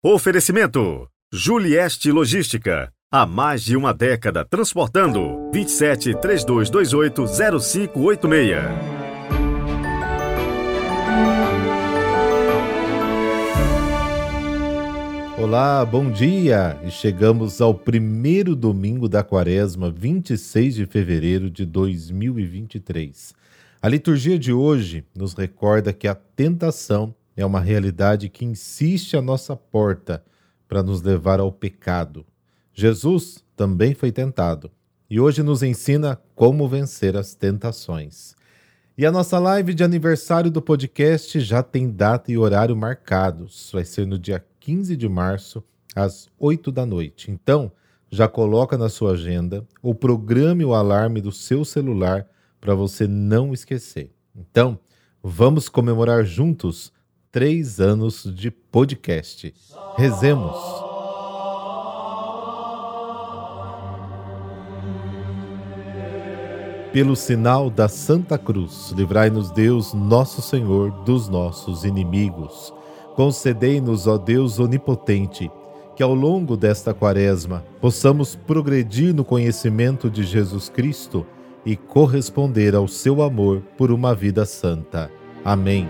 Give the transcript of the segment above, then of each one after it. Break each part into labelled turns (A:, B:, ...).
A: Oferecimento: Julieste Logística. Há mais de uma década transportando 27 3228 0586.
B: Olá, bom dia! E chegamos ao primeiro domingo da quaresma, 26 de fevereiro de 2023. A liturgia de hoje nos recorda que a tentação é uma realidade que insiste à nossa porta para nos levar ao pecado. Jesus também foi tentado e hoje nos ensina como vencer as tentações. E a nossa live de aniversário do podcast já tem data e horário marcados. Vai ser no dia 15 de março, às 8 da noite. Então, já coloca na sua agenda ou programe o alarme do seu celular para você não esquecer. Então, vamos comemorar juntos três anos de podcast. Rezemos. Pelo sinal da Santa Cruz, livrai-nos Deus, nosso Senhor, dos nossos inimigos. Concedei-nos, ó Deus onipotente, que ao longo desta quaresma possamos progredir no conhecimento de Jesus Cristo e corresponder ao seu amor por uma vida santa. Amém.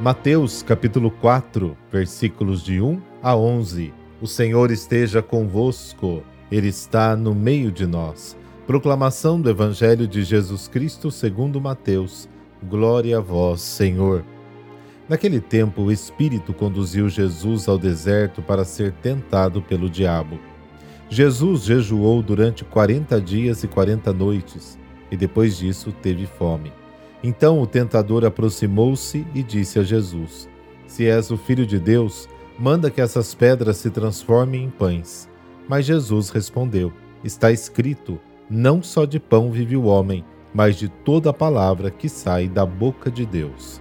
B: Mateus capítulo 4, versículos de 1 a 11. O Senhor esteja convosco, Ele está no meio de nós. Proclamação do Evangelho de Jesus Cristo segundo Mateus. Glória a vós, Senhor. Naquele tempo, o Espírito conduziu Jesus ao deserto para ser tentado pelo diabo. Jesus jejuou durante quarenta dias e quarenta noites, e depois disso teve fome. Então o tentador aproximou-se e disse a Jesus: Se és o filho de Deus, manda que essas pedras se transformem em pães. Mas Jesus respondeu: Está escrito: Não só de pão vive o homem, mas de toda a palavra que sai da boca de Deus.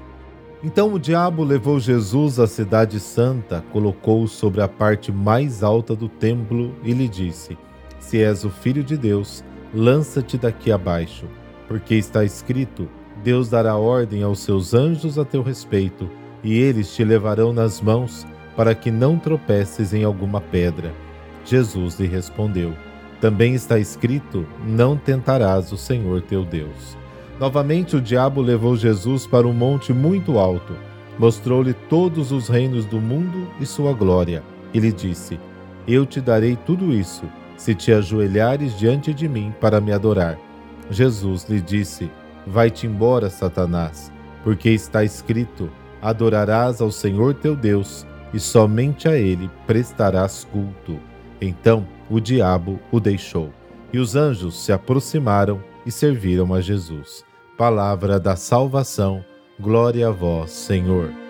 B: Então o diabo levou Jesus à cidade santa, colocou-o sobre a parte mais alta do templo e lhe disse: Se és o filho de Deus, lança-te daqui abaixo, porque está escrito: Deus dará ordem aos seus anjos a teu respeito, e eles te levarão nas mãos, para que não tropeces em alguma pedra. Jesus lhe respondeu: Também está escrito: Não tentarás o Senhor teu Deus. Novamente o diabo levou Jesus para um monte muito alto, mostrou-lhe todos os reinos do mundo e sua glória, e lhe disse: Eu te darei tudo isso, se te ajoelhares diante de mim para me adorar. Jesus lhe disse: Vai-te embora, Satanás, porque está escrito: Adorarás ao Senhor teu Deus, e somente a ele prestarás culto. Então o diabo o deixou, e os anjos se aproximaram e serviram a Jesus. Palavra da salvação, glória a vós, Senhor.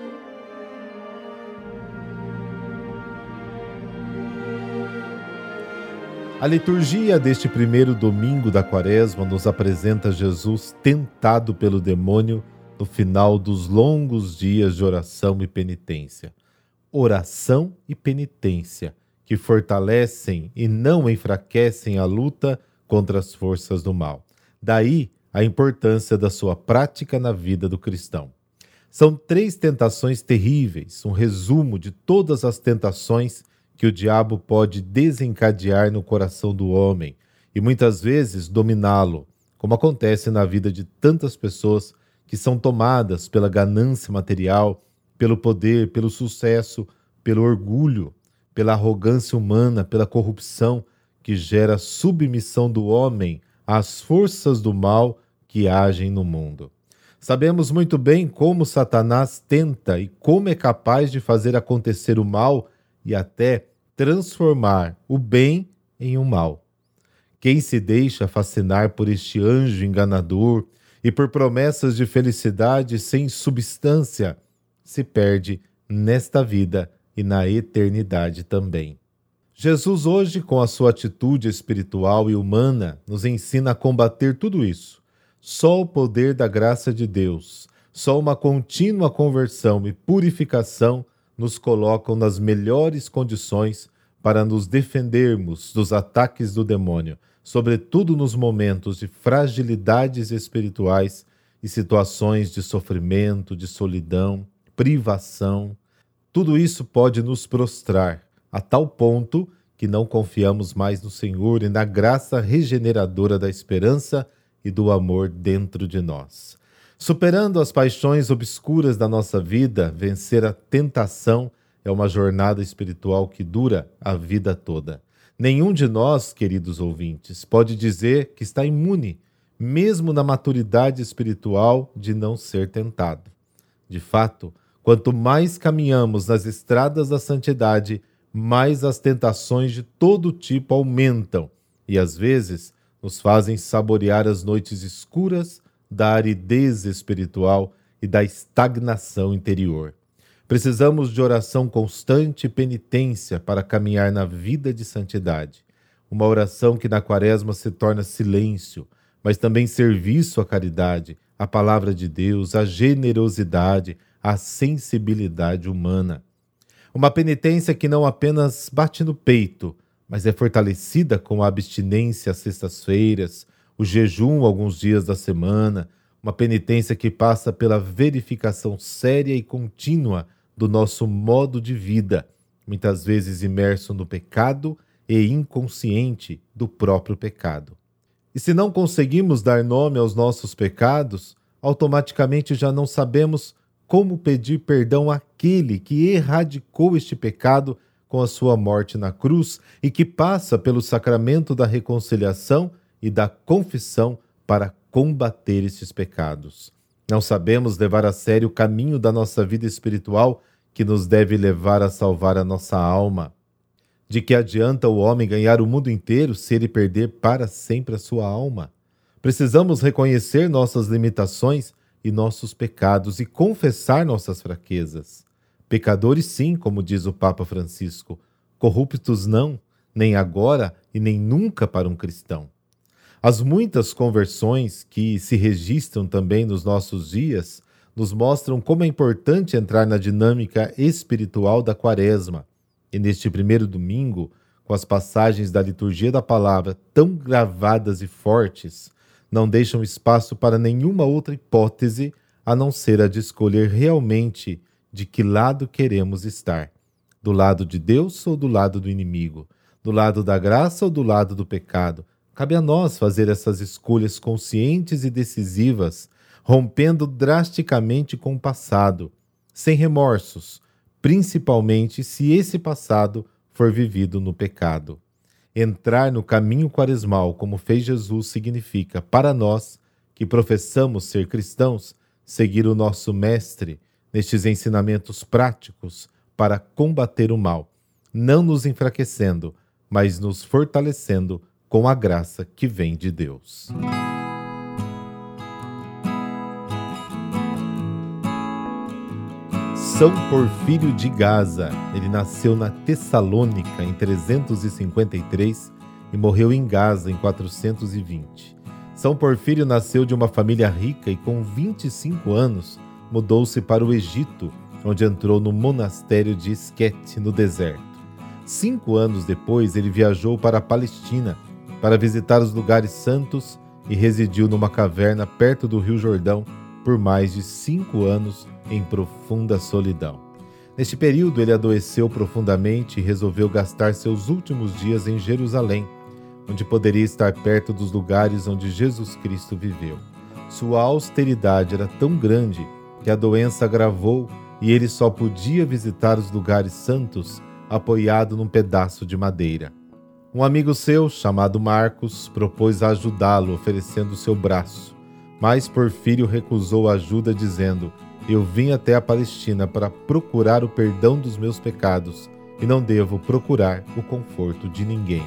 B: A liturgia deste primeiro domingo da quaresma nos apresenta Jesus tentado pelo demônio no final dos longos dias de oração e penitência. Oração e penitência que fortalecem e não enfraquecem a luta contra as forças do mal. Daí a importância da sua prática na vida do cristão. São três tentações terríveis, um resumo de todas as tentações que o diabo pode desencadear no coração do homem e muitas vezes dominá-lo, como acontece na vida de tantas pessoas que são tomadas pela ganância material, pelo poder, pelo sucesso, pelo orgulho, pela arrogância humana, pela corrupção que gera submissão do homem às forças do mal que agem no mundo. Sabemos muito bem como Satanás tenta e como é capaz de fazer acontecer o mal e até transformar o bem em um mal. Quem se deixa fascinar por este anjo enganador e por promessas de felicidade sem substância, se perde nesta vida e na eternidade também. Jesus, hoje, com a sua atitude espiritual e humana, nos ensina a combater tudo isso. Só o poder da graça de Deus, só uma contínua conversão e purificação nos colocam nas melhores condições para nos defendermos dos ataques do demônio, sobretudo nos momentos de fragilidades espirituais e situações de sofrimento, de solidão, privação. Tudo isso pode nos prostrar a tal ponto que não confiamos mais no Senhor e na graça regeneradora da esperança e do amor dentro de nós. Superando as paixões obscuras da nossa vida, vencer a tentação é uma jornada espiritual que dura a vida toda. Nenhum de nós, queridos ouvintes, pode dizer que está imune, mesmo na maturidade espiritual, de não ser tentado. De fato, quanto mais caminhamos nas estradas da santidade, mais as tentações de todo tipo aumentam e às vezes nos fazem saborear as noites escuras da aridez espiritual e da estagnação interior. Precisamos de oração constante e penitência para caminhar na vida de santidade. Uma oração que na quaresma se torna silêncio, mas também serviço à caridade, à palavra de Deus, à generosidade, à sensibilidade humana. Uma penitência que não apenas bate no peito, mas é fortalecida com a abstinência às sextas-feiras, o jejum alguns dias da semana, uma penitência que passa pela verificação séria e contínua do nosso modo de vida, muitas vezes imerso no pecado e inconsciente do próprio pecado. E se não conseguimos dar nome aos nossos pecados, automaticamente já não sabemos como pedir perdão àquele que erradicou este pecado com a sua morte na cruz e que passa pelo sacramento da reconciliação e da confissão para combater estes pecados. Não sabemos levar a sério o caminho da nossa vida espiritual que nos deve levar a salvar a nossa alma. De que adianta o homem ganhar o mundo inteiro se ele perder para sempre a sua alma? Precisamos reconhecer nossas limitações e nossos pecados e confessar nossas fraquezas. Pecadores, sim, como diz o Papa Francisco, corruptos não, nem agora e nem nunca para um cristão. As muitas conversões que se registram também nos nossos dias nos mostram como é importante entrar na dinâmica espiritual da Quaresma. E neste primeiro domingo, com as passagens da liturgia da palavra tão gravadas e fortes, não deixam espaço para nenhuma outra hipótese a não ser a de escolher realmente de que lado queremos estar: do lado de Deus ou do lado do inimigo, do lado da graça ou do lado do pecado. Cabe a nós fazer essas escolhas conscientes e decisivas, rompendo drasticamente com o passado, sem remorsos, principalmente se esse passado for vivido no pecado. Entrar no caminho quaresmal, como fez Jesus, significa, para nós que professamos ser cristãos, seguir o nosso Mestre nestes ensinamentos práticos para combater o mal, não nos enfraquecendo, mas nos fortalecendo com a graça que vem de Deus. São Porfírio de Gaza. Ele nasceu na Tessalônica em 353 e morreu em Gaza em 420. São Porfírio nasceu de uma família rica e com 25 anos mudou-se para o Egito, onde entrou no monastério de Esquete, no deserto. Cinco anos depois, ele viajou para a Palestina para visitar os lugares santos e residiu numa caverna perto do Rio Jordão por mais de cinco anos em profunda solidão. Neste período, ele adoeceu profundamente e resolveu gastar seus últimos dias em Jerusalém, onde poderia estar perto dos lugares onde Jesus Cristo viveu. Sua austeridade era tão grande que a doença agravou e ele só podia visitar os lugares santos apoiado num pedaço de madeira. Um amigo seu, chamado Marcos, propôs ajudá-lo, oferecendo seu braço, mas Porfírio recusou a ajuda, dizendo: Eu vim até a Palestina para procurar o perdão dos meus pecados e não devo procurar o conforto de ninguém.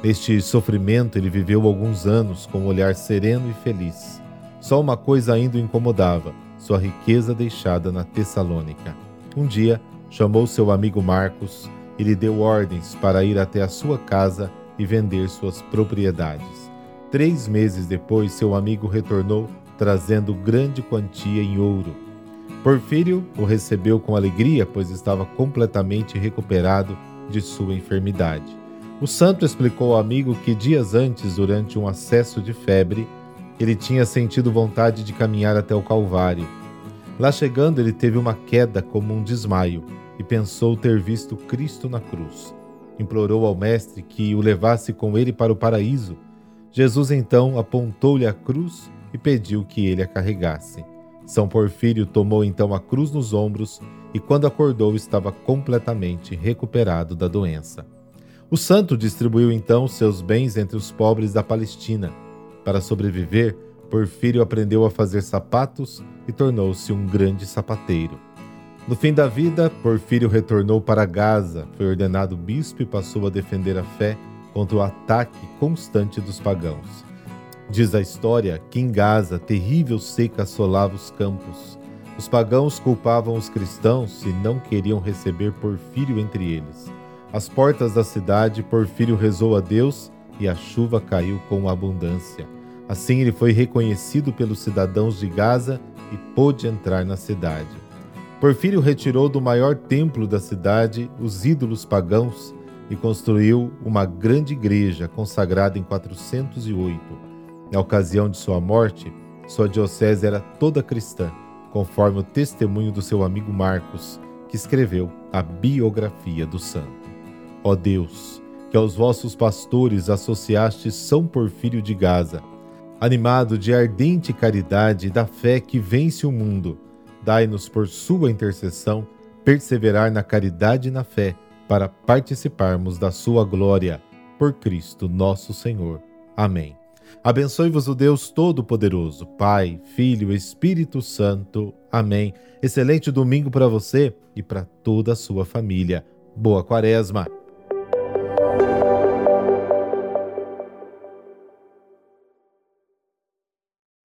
B: Neste sofrimento, ele viveu alguns anos com um olhar sereno e feliz. Só uma coisa ainda o incomodava: sua riqueza deixada na Tessalônica. Um dia, chamou seu amigo Marcos e lhe deu ordens para ir até a sua casa e vender suas propriedades. Três meses depois, seu amigo retornou trazendo grande quantia em ouro. Porfírio o recebeu com alegria, pois estava completamente recuperado de sua enfermidade. O santo explicou ao amigo que dias antes, durante um acesso de febre, Ele tinha sentido vontade de caminhar até o Calvário. Lá chegando, ele teve uma queda como um desmaio e pensou ter visto Cristo na cruz. Implorou ao Mestre que o levasse com ele para o paraíso. Jesus então apontou-lhe a cruz e pediu que ele a carregasse. São Porfírio tomou então a cruz nos ombros e, quando acordou, estava completamente recuperado da doença. O santo distribuiu então seus bens entre os pobres da Palestina. Para sobreviver, Porfírio aprendeu a fazer sapatos e tornou-se um grande sapateiro. No fim da vida, Porfírio retornou para Gaza, foi ordenado bispo e passou a defender a fé contra o ataque constante dos pagãos. Diz a história que em Gaza terrível seca assolava os campos. Os pagãos culpavam os cristãos e não queriam receber Porfírio entre eles. Às portas da cidade, Porfírio rezou a Deus e a chuva caiu com abundância. Assim ele foi reconhecido pelos cidadãos de Gaza e pôde entrar na cidade. Porfírio retirou do maior templo da cidade os ídolos pagãos e construiu uma grande igreja consagrada em 408 na ocasião de sua morte, sua diocese era toda cristã, conforme o testemunho do seu amigo Marcos, que escreveu a biografia do santo. Ó Deus, que aos vossos pastores associaste São Porfírio de Gaza, animado de ardente caridade e da fé que vence o mundo, dai-nos por sua intercessão perseverar na caridade e na fé, para participarmos da sua glória. Por Cristo nosso Senhor. Amém. Abençoe-vos o Deus Todo-Poderoso, Pai, Filho Espírito Santo. Amém. Excelente domingo para você e para toda a sua família. Boa Quaresma.